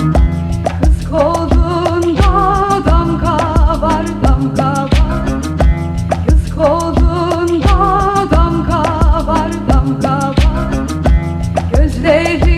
Kız kolunda damga var damga var Kız kolunda damga var damga var Gözleri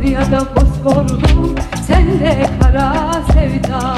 Oraya da fosforlu Sen de kara sevda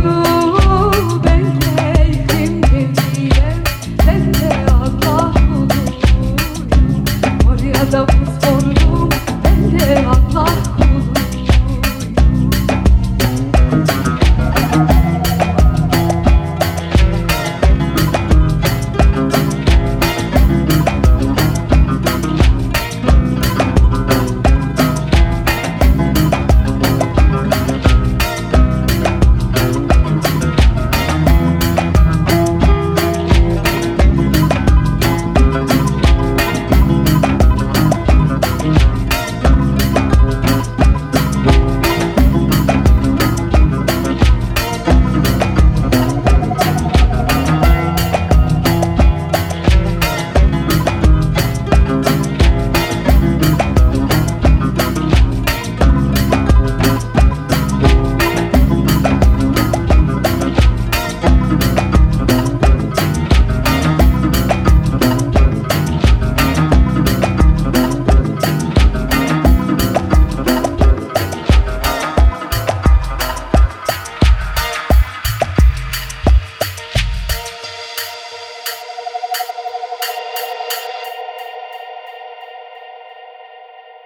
Thank you.